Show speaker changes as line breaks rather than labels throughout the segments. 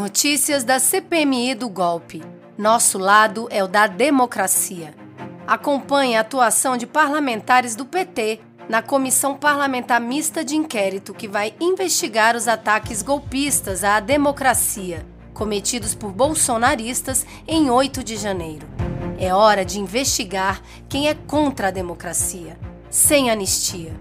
Notícias da CPMI do golpe. Nosso lado é o da democracia. Acompanhe a atuação de parlamentares do PT na Comissão Parlamentar Mista de Inquérito que vai investigar os ataques golpistas à democracia cometidos por bolsonaristas em 8 de janeiro. É hora de investigar quem é contra a democracia, sem anistia.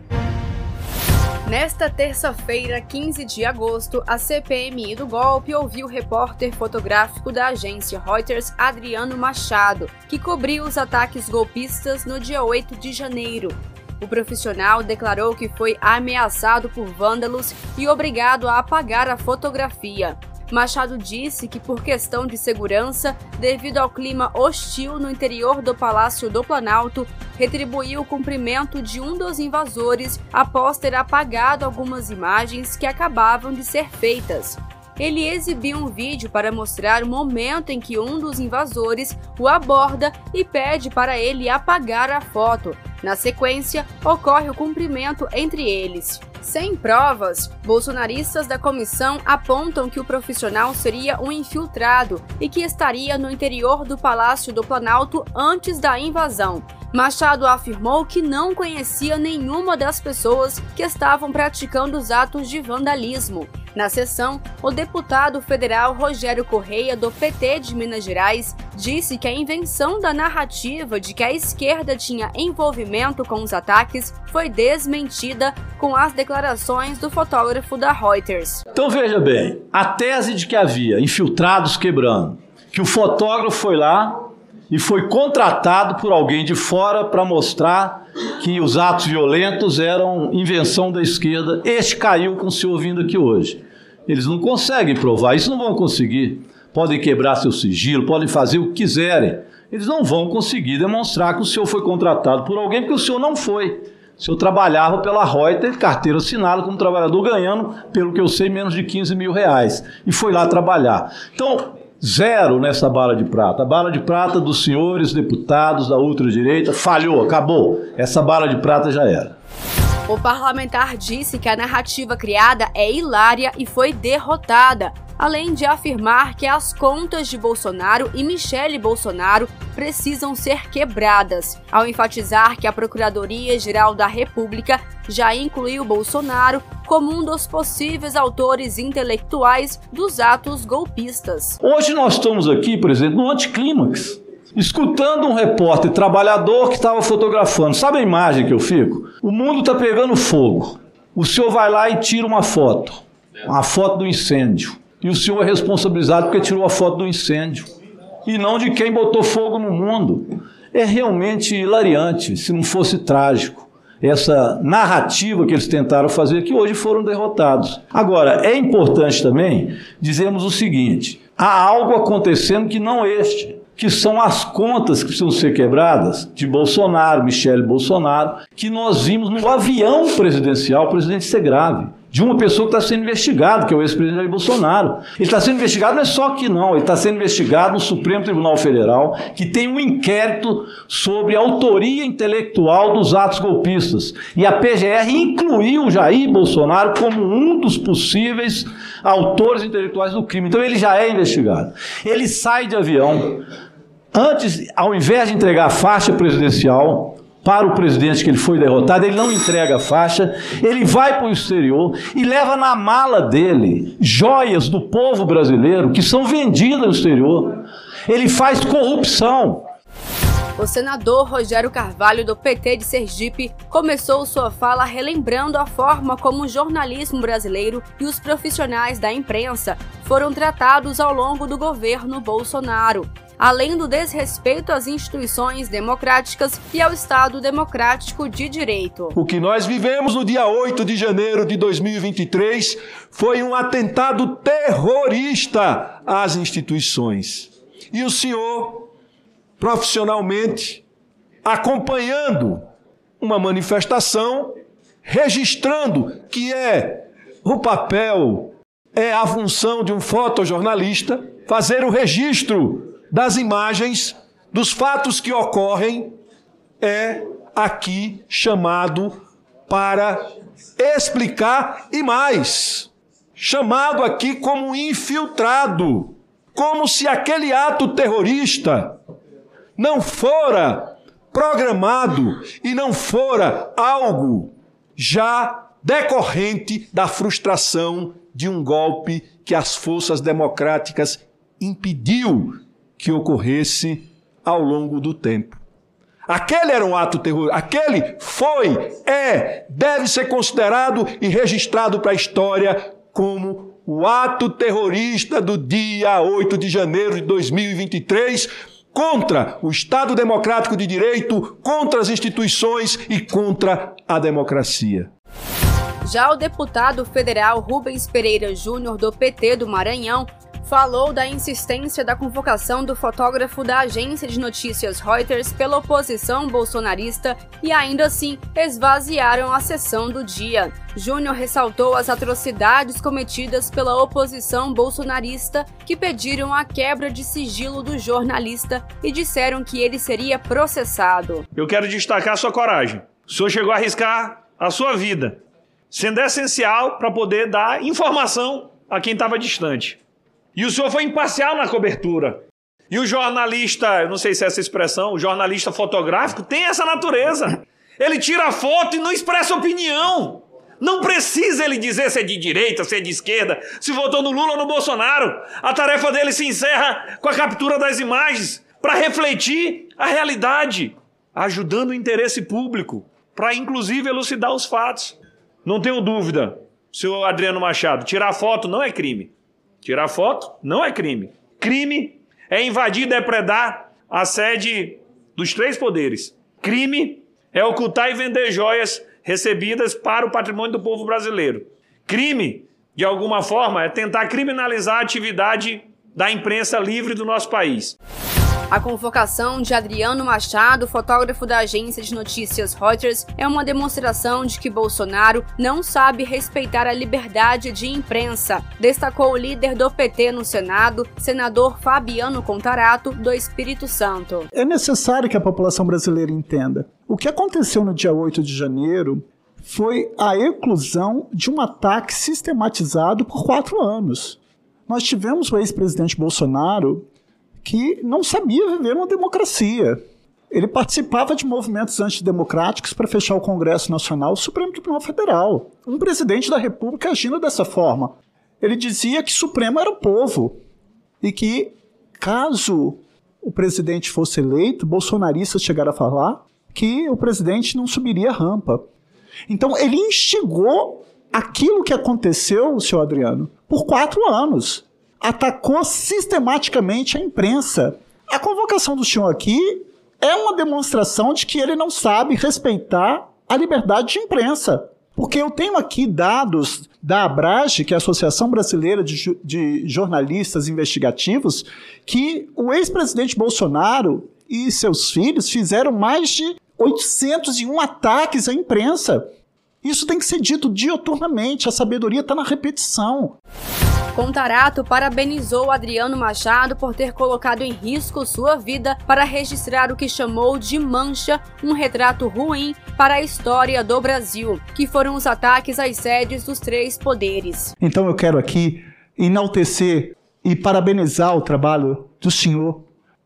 Nesta terça-feira, 15 de agosto, a CPMI do golpe ouviu o repórter fotográfico da agência Reuters, Adriano Machado, que cobriu os ataques golpistas no dia 8 de janeiro. O profissional declarou que foi ameaçado por vândalos e obrigado a apagar a fotografia. Machado disse que, por questão de segurança, devido ao clima hostil no interior do Palácio do Planalto, retribuiu o cumprimento de um dos invasores após ter apagado algumas imagens que acabavam de ser feitas. Ele exibiu um vídeo para mostrar o momento em que um dos invasores o aborda e pede para ele apagar a foto. Na sequência, ocorre o cumprimento entre eles. Sem provas, bolsonaristas da comissão apontam que o profissional seria um infiltrado e que estaria no interior do Palácio do Planalto antes da invasão. Machado afirmou que não conhecia nenhuma das pessoas que estavam praticando os atos de vandalismo. Na sessão, o deputado federal Rogério Correia, do PT de Minas Gerais, disse que a invenção da narrativa de que a esquerda tinha envolvimento com os ataques foi desmentida com as declarações do fotógrafo da Reuters.
Então veja bem, a tese de que havia infiltrados quebrando, que o fotógrafo foi lá e foi contratado por alguém de fora para mostrar que os atos violentos eram invenção da esquerda. Este caiu com o senhor vindo aqui hoje. Eles não conseguem provar, isso não vão conseguir. Podem quebrar seu sigilo, podem fazer o que quiserem. Eles não vão conseguir demonstrar que o senhor foi contratado por alguém, porque o senhor não foi. O senhor trabalhava pela Reuters, carteira assinada como trabalhador, ganhando, pelo que eu sei, menos de 15 mil reais. E foi lá trabalhar. Então, Zero nessa bala de prata. A bala de prata dos senhores deputados da ultradireita falhou, acabou. Essa bala de prata já era.
O parlamentar disse que a narrativa criada é hilária e foi derrotada, além de afirmar que as contas de Bolsonaro e Michele Bolsonaro precisam ser quebradas, ao enfatizar que a Procuradoria-Geral da República já incluiu Bolsonaro como um dos possíveis autores intelectuais dos atos golpistas.
Hoje nós estamos aqui, por exemplo, no anticlímax escutando um repórter trabalhador que estava fotografando. Sabe a imagem que eu fico? O mundo está pegando fogo. O senhor vai lá e tira uma foto, uma foto do incêndio. E o senhor é responsabilizado porque tirou a foto do incêndio. E não de quem botou fogo no mundo. É realmente hilariante, se não fosse trágico. Essa narrativa que eles tentaram fazer, que hoje foram derrotados. Agora, é importante também dizermos o seguinte: há algo acontecendo que não este que são as contas que precisam ser quebradas de Bolsonaro, Michele Bolsonaro, que nós vimos no avião presidencial, o presidente ser grave de uma pessoa que está sendo investigado, que é o ex-presidente Jair Bolsonaro. Ele está sendo investigado não é só aqui não, ele está sendo investigado no Supremo Tribunal Federal, que tem um inquérito sobre a autoria intelectual dos atos golpistas. E a PGR incluiu Jair Bolsonaro como um dos possíveis autores intelectuais do crime. Então ele já é investigado. Ele sai de avião, antes, ao invés de entregar a faixa presidencial, para o presidente que ele foi derrotado, ele não entrega a faixa, ele vai para o exterior e leva na mala dele joias do povo brasileiro que são vendidas no exterior. Ele faz corrupção.
O senador Rogério Carvalho, do PT de Sergipe, começou sua fala relembrando a forma como o jornalismo brasileiro e os profissionais da imprensa foram tratados ao longo do governo Bolsonaro além do desrespeito às instituições democráticas e ao Estado democrático de direito.
O que nós vivemos no dia 8 de janeiro de 2023 foi um atentado terrorista às instituições. E o senhor, profissionalmente, acompanhando uma manifestação, registrando que é o papel, é a função de um fotojornalista, fazer o registro das imagens, dos fatos que ocorrem, é aqui chamado para explicar e mais. chamado aqui como infiltrado, como se aquele ato terrorista não fora programado e não fora algo já decorrente da frustração de um golpe que as forças democráticas impediu que ocorresse ao longo do tempo. Aquele era um ato terrorista, aquele foi, é, deve ser considerado e registrado para a história como o ato terrorista do dia 8 de janeiro de 2023 contra o Estado Democrático de Direito, contra as instituições e contra a democracia.
Já o deputado federal Rubens Pereira Júnior, do PT do Maranhão, falou da insistência da convocação do fotógrafo da agência de notícias Reuters pela oposição bolsonarista e ainda assim esvaziaram a sessão do dia. Júnior ressaltou as atrocidades cometidas pela oposição bolsonarista que pediram a quebra de sigilo do jornalista e disseram que ele seria processado.
Eu quero destacar sua coragem. O senhor chegou a arriscar a sua vida, sendo essencial para poder dar informação a quem estava distante. E o senhor foi imparcial na cobertura. E o jornalista, eu não sei se é essa expressão, o jornalista fotográfico tem essa natureza. Ele tira a foto e não expressa opinião. Não precisa ele dizer se é de direita, se é de esquerda, se votou no Lula ou no Bolsonaro. A tarefa dele se encerra com a captura das imagens para refletir a realidade, ajudando o interesse público, para inclusive elucidar os fatos. Não tenho dúvida, senhor Adriano Machado, tirar foto não é crime. Tirar foto não é crime. Crime é invadir e depredar a sede dos três poderes. Crime é ocultar e vender joias recebidas para o patrimônio do povo brasileiro. Crime, de alguma forma, é tentar criminalizar a atividade da imprensa livre do nosso país.
A convocação de Adriano Machado, fotógrafo da agência de notícias Reuters, é uma demonstração de que Bolsonaro não sabe respeitar a liberdade de imprensa, destacou o líder do PT no Senado, senador Fabiano Contarato, do Espírito Santo.
É necessário que a população brasileira entenda. O que aconteceu no dia 8 de janeiro foi a eclusão de um ataque sistematizado por quatro anos. Nós tivemos o ex-presidente Bolsonaro que não sabia viver uma democracia. Ele participava de movimentos antidemocráticos para fechar o Congresso Nacional, o Supremo Tribunal Federal. Um presidente da República agindo dessa forma. Ele dizia que Supremo era o povo e que, caso o presidente fosse eleito, bolsonaristas chegaram a falar que o presidente não subiria a rampa. Então, ele instigou aquilo que aconteceu, senhor Adriano, por quatro anos atacou sistematicamente a imprensa. A convocação do senhor aqui é uma demonstração de que ele não sabe respeitar a liberdade de imprensa. Porque eu tenho aqui dados da Abrage, que é a Associação Brasileira de, de Jornalistas Investigativos, que o ex-presidente Bolsonaro e seus filhos fizeram mais de 801 ataques à imprensa. Isso tem que ser dito dioturnamente, a sabedoria está na repetição.
Contarato parabenizou Adriano Machado por ter colocado em risco sua vida para registrar o que chamou de mancha, um retrato ruim para a história do Brasil, que foram os ataques às sedes dos três poderes.
Então eu quero aqui enaltecer e parabenizar o trabalho do senhor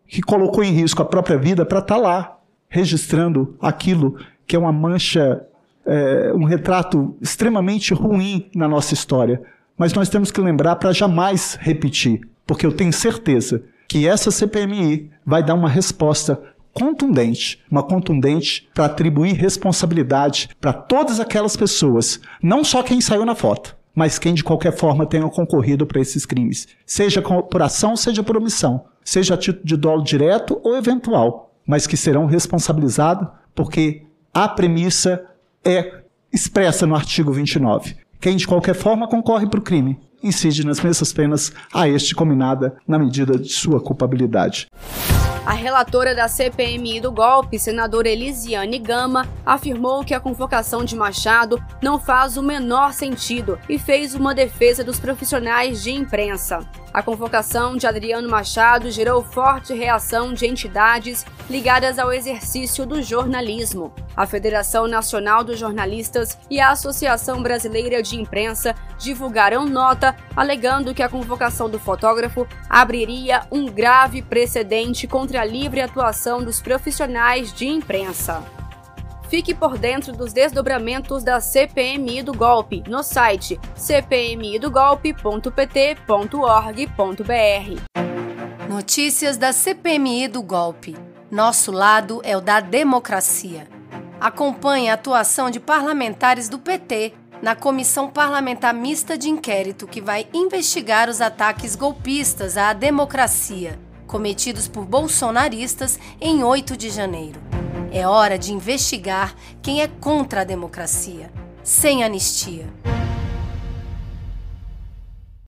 que colocou em risco a própria vida para estar tá lá registrando aquilo que é uma mancha, é, um retrato extremamente ruim na nossa história mas nós temos que lembrar para jamais repetir, porque eu tenho certeza que essa CPMI vai dar uma resposta contundente, uma contundente para atribuir responsabilidade para todas aquelas pessoas, não só quem saiu na foto, mas quem de qualquer forma tenha concorrido para esses crimes, seja por ação, seja por omissão, seja a título de dolo direto ou eventual, mas que serão responsabilizados porque a premissa é expressa no artigo 29 quem de qualquer forma concorre para o crime incide nas mesmas penas a este combinada na medida de sua culpabilidade.
A relatora da CPMI do golpe, senadora Elisiane Gama, afirmou que a convocação de Machado não faz o menor sentido e fez uma defesa dos profissionais de imprensa. A convocação de Adriano Machado gerou forte reação de entidades ligadas ao exercício do jornalismo. A Federação Nacional dos Jornalistas e a Associação Brasileira de Imprensa divulgaram nota alegando que a convocação do fotógrafo abriria um grave precedente contra a livre atuação dos profissionais de imprensa. Fique por dentro dos desdobramentos da CPMI do golpe no site cpmidogolpe.pt.org.br.
Notícias da CPMI do golpe. Nosso lado é o da democracia. Acompanhe a atuação de parlamentares do PT na Comissão Parlamentar Mista de Inquérito que vai investigar os ataques golpistas à democracia cometidos por bolsonaristas em 8 de janeiro. É hora de investigar quem é contra a democracia, sem anistia.